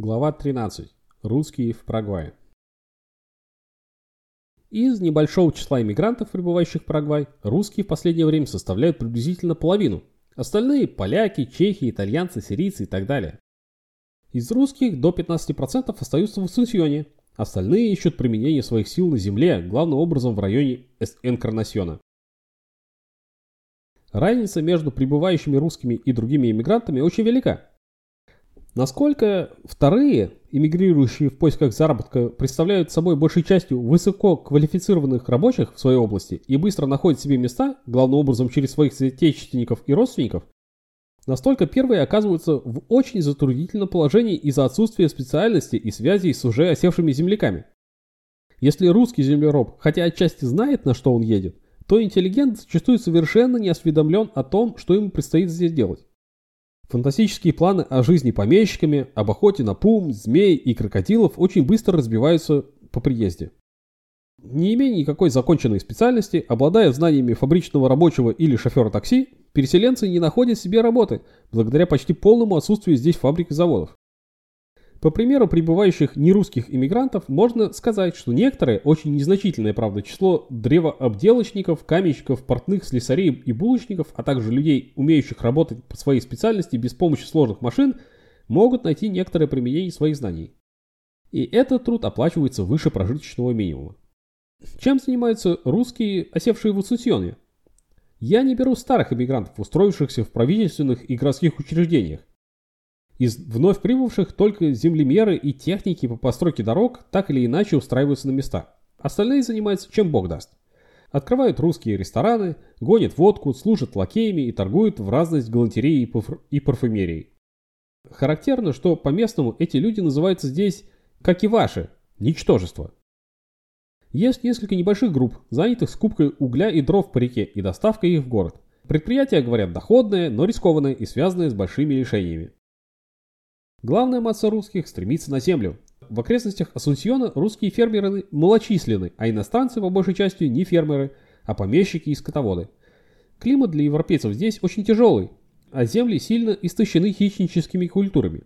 Глава 13. Русские в Парагвае. Из небольшого числа иммигрантов, прибывающих в Парагвай, русские в последнее время составляют приблизительно половину. Остальные – поляки, чехи, итальянцы, сирийцы и так далее. Из русских до 15% остаются в Ассунсьоне, остальные ищут применение своих сил на земле, главным образом в районе Энкарнасьона. Разница между прибывающими русскими и другими иммигрантами очень велика. Насколько вторые, эмигрирующие в поисках заработка, представляют собой большей частью высоко квалифицированных рабочих в своей области и быстро находят себе места, главным образом через своих соотечественников и родственников, настолько первые оказываются в очень затруднительном положении из-за отсутствия специальности и связей с уже осевшими земляками. Если русский землероб хотя отчасти знает, на что он едет, то интеллигент зачастую совершенно не осведомлен о том, что ему предстоит здесь делать. Фантастические планы о жизни помещиками, об охоте на пум, змей и крокодилов очень быстро разбиваются по приезде. Не имея никакой законченной специальности, обладая знаниями фабричного рабочего или шофера такси, переселенцы не находят себе работы, благодаря почти полному отсутствию здесь фабрик и заводов. По примеру прибывающих нерусских иммигрантов можно сказать, что некоторое, очень незначительное, правда, число древообделочников, каменщиков, портных, слесарей и булочников, а также людей, умеющих работать по своей специальности без помощи сложных машин, могут найти некоторое применение своих знаний. И этот труд оплачивается выше прожиточного минимума. Чем занимаются русские, осевшие в Ассунсьоне? Я не беру старых иммигрантов, устроившихся в правительственных и городских учреждениях, из вновь прибывших только землемеры и техники по постройке дорог так или иначе устраиваются на места. Остальные занимаются чем бог даст. Открывают русские рестораны, гонят водку, служат лакеями и торгуют в разность галантереей и парфюмерией. Характерно, что по-местному эти люди называются здесь, как и ваши, ничтожество. Есть несколько небольших групп, занятых скупкой угля и дров по реке и доставкой их в город. Предприятия, говорят, доходное, но рискованное и связанное с большими лишениями. Главная масса русских стремится на землю. В окрестностях Асунсьона русские фермеры малочисленны, а иностранцы по большей части не фермеры, а помещики и скотоводы. Климат для европейцев здесь очень тяжелый, а земли сильно истощены хищническими культурами.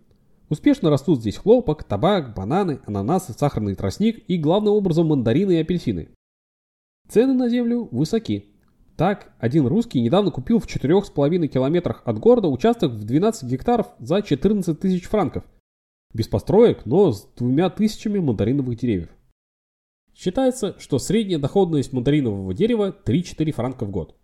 Успешно растут здесь хлопок, табак, бананы, ананасы, сахарный тростник и главным образом мандарины и апельсины. Цены на землю высоки. Так, один русский недавно купил в 4,5 километрах от города участок в 12 гектаров за 14 тысяч франков. Без построек, но с двумя тысячами мандариновых деревьев. Считается, что средняя доходность мандаринового дерева 3-4 франка в год.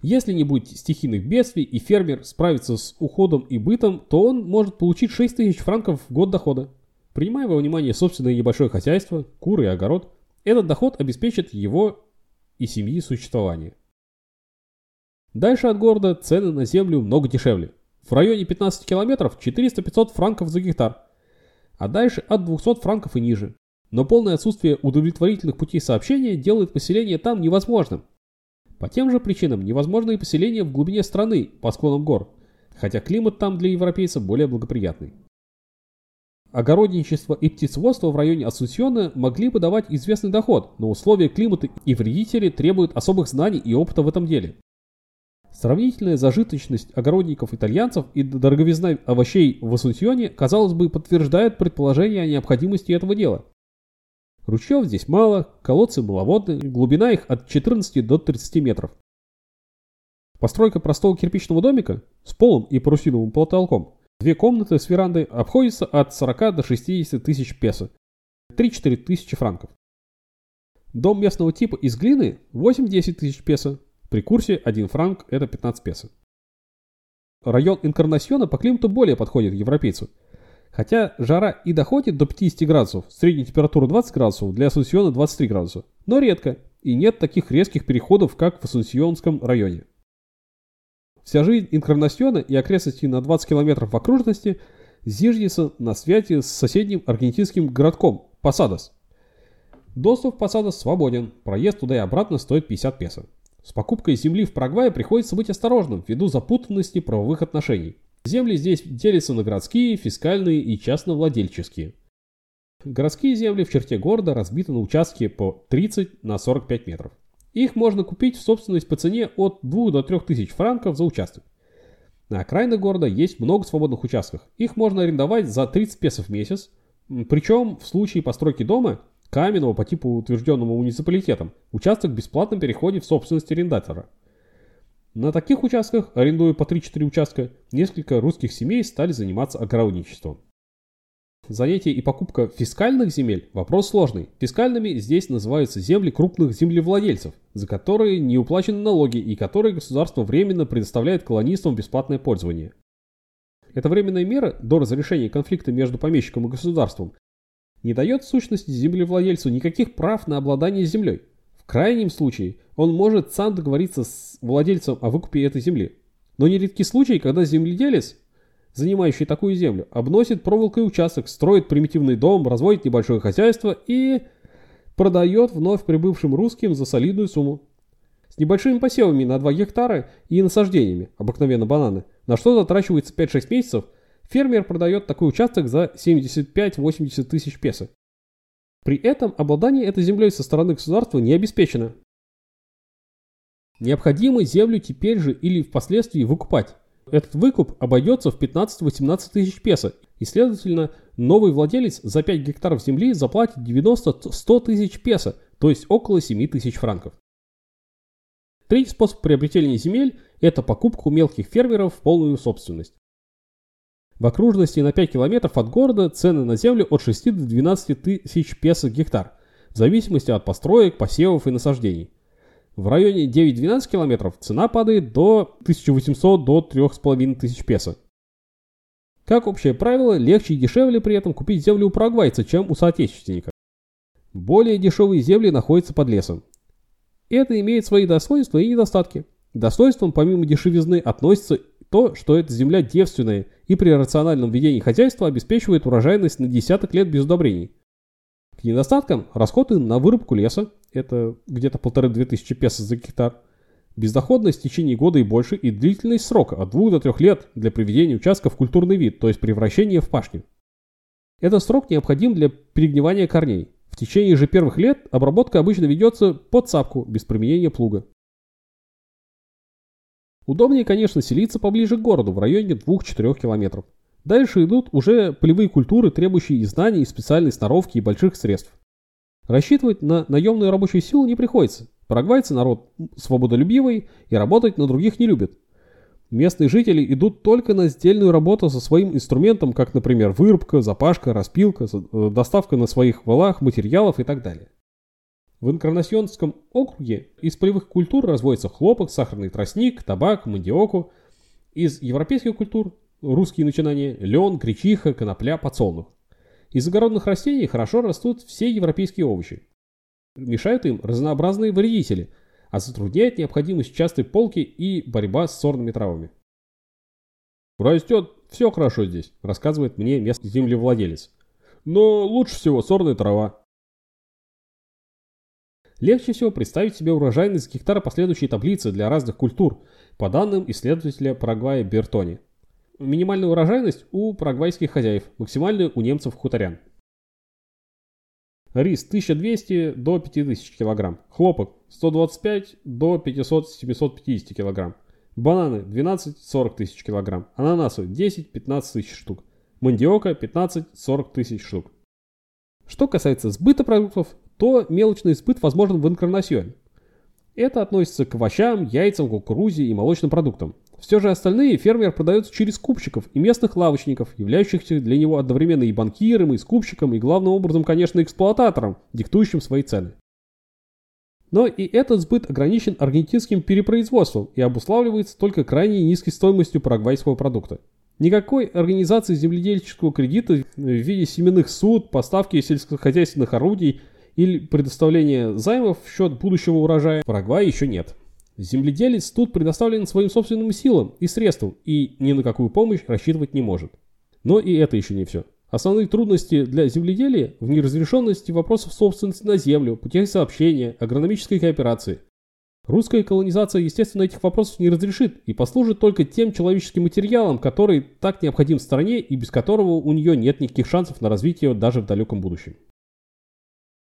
Если не будет стихийных бедствий и фермер справится с уходом и бытом, то он может получить 6 тысяч франков в год дохода. Принимая во внимание собственное небольшое хозяйство, куры и огород, этот доход обеспечит его и семьи существования. Дальше от города цены на землю много дешевле. В районе 15 километров 400-500 франков за гектар, а дальше от 200 франков и ниже. Но полное отсутствие удовлетворительных путей сообщения делает поселение там невозможным. По тем же причинам невозможно и поселение в глубине страны, по склонам гор, хотя климат там для европейца более благоприятный. Огородничество и птицеводство в районе Ассунсьона могли бы давать известный доход, но условия климата и вредители требуют особых знаний и опыта в этом деле. Сравнительная зажиточность огородников-итальянцев и дороговизна овощей в Ассунсьоне, казалось бы, подтверждает предположение о необходимости этого дела. Ручьев здесь мало, колодцы маловодные, глубина их от 14 до 30 метров. Постройка простого кирпичного домика с полом и парусиновым потолком Две комнаты с верандой обходятся от 40 до 60 тысяч песо, 3-4 тысячи франков. Дом местного типа из глины 8-10 тысяч песо, при курсе 1 франк это 15 песо. Район Инкарнасьона по климату более подходит европейцу. Хотя жара и доходит до 50 градусов, средняя температура 20 градусов, для Ассунсьона 23 градуса, но редко, и нет таких резких переходов, как в Ассунсьонском районе. Вся жизнь Инкарнасьона и окрестности на 20 километров в окружности зиждется на связи с соседним аргентинским городком Посадос. Доступ в Посадос свободен, проезд туда и обратно стоит 50 песо. С покупкой земли в Парагвае приходится быть осторожным ввиду запутанности правовых отношений. Земли здесь делятся на городские, фискальные и частновладельческие. Городские земли в черте города разбиты на участки по 30 на 45 метров. Их можно купить в собственность по цене от 2 до 3 тысяч франков за участок. На окраинах города есть много свободных участков. Их можно арендовать за 30 песо в месяц. Причем в случае постройки дома, каменного по типу утвержденному муниципалитетом, участок бесплатно переходит в собственность арендатора. На таких участках, арендуя по 3-4 участка, несколько русских семей стали заниматься огородничеством. Занятие и покупка фискальных земель – вопрос сложный. Фискальными здесь называются земли крупных землевладельцев, за которые не уплачены налоги и которые государство временно предоставляет колонистам бесплатное пользование. Эта временная мера до разрешения конфликта между помещиком и государством не дает в сущности землевладельцу никаких прав на обладание землей. В крайнем случае он может сам договориться с владельцем о выкупе этой земли. Но нередки случаи, когда земледелец занимающий такую землю, обносит проволокой участок, строит примитивный дом, разводит небольшое хозяйство и продает вновь прибывшим русским за солидную сумму. С небольшими посевами на 2 гектара и насаждениями, обыкновенно бананы, на что затрачивается 5-6 месяцев, фермер продает такой участок за 75-80 тысяч песо. При этом обладание этой землей со стороны государства не обеспечено. Необходимо землю теперь же или впоследствии выкупать. Этот выкуп обойдется в 15-18 тысяч песо, и, следовательно, новый владелец за 5 гектаров земли заплатит 90-100 тысяч песо, то есть около 7 тысяч франков. Третий способ приобретения земель – это покупка у мелких фермеров в полную собственность. В окружности на 5 километров от города цены на землю от 6 до 12 тысяч песо гектар, в зависимости от построек, посевов и насаждений. В районе 9-12 километров цена падает до 1800 до 3500 песо. Как общее правило, легче и дешевле при этом купить землю у парагвайца, чем у соотечественника. Более дешевые земли находятся под лесом. Это имеет свои достоинства и недостатки. Достоинством помимо дешевизны относится то, что эта земля девственная и при рациональном ведении хозяйства обеспечивает урожайность на десяток лет без удобрений. К недостаткам расходы на вырубку леса, это где-то полторы-две тысячи песо за гектар, бездоходность в течение года и больше и длительность срока от 2 до 3 лет для приведения участка в культурный вид, то есть превращения в пашню. Этот срок необходим для перегнивания корней. В течение же первых лет обработка обычно ведется под сапку, без применения плуга. Удобнее, конечно, селиться поближе к городу, в районе 2-4 километров. Дальше идут уже полевые культуры, требующие и знаний, и специальной сноровки, и больших средств. Рассчитывать на наемную рабочую силу не приходится. Парагвайцы народ свободолюбивый и работать на других не любят. Местные жители идут только на сдельную работу со своим инструментом, как, например, вырубка, запашка, распилка, э, доставка на своих валах материалов и так далее. В Инкарнасьонском округе из полевых культур разводится хлопок, сахарный тростник, табак, мандиоку. Из европейских культур русские начинания – лен, гречиха, конопля, подсолнух. Из огородных растений хорошо растут все европейские овощи. Мешают им разнообразные вредители, а затрудняет необходимость частой полки и борьба с сорными травами. «Растет все хорошо здесь», – рассказывает мне местный землевладелец. «Но лучше всего сорная трава». Легче всего представить себе урожайность гектара последующей таблицы для разных культур, по данным исследователя Парагвая Бертони. Минимальная урожайность у парагвайских хозяев, максимальная у немцев-хуторян. Рис 1200 до 5000 кг. Хлопок 125 до 500-750 кг. Бананы 12-40 тысяч кг. Ананасы 10-15 тысяч штук. Мандиока 15-40 тысяч штук. Что касается сбыта продуктов, то мелочный сбыт возможен в Инкарнасьоне. Это относится к овощам, яйцам, кукурузе и молочным продуктам. Все же остальные фермер продается через скупщиков и местных лавочников, являющихся для него одновременно и банкиром, и скупщиком, и главным образом, конечно, эксплуататором, диктующим свои цены. Но и этот сбыт ограничен аргентинским перепроизводством и обуславливается только крайне низкой стоимостью парагвайского продукта. Никакой организации земледельческого кредита в виде семенных суд, поставки сельскохозяйственных орудий или предоставления займов в счет будущего урожая в Парагвае еще нет. Земледелец тут предоставлен своим собственным силам и средствам и ни на какую помощь рассчитывать не может. Но и это еще не все. Основные трудности для земледелия в неразрешенности вопросов собственности на землю, путях сообщения, агрономической кооперации. Русская колонизация, естественно, этих вопросов не разрешит и послужит только тем человеческим материалом, который так необходим стране и без которого у нее нет никаких шансов на развитие даже в далеком будущем.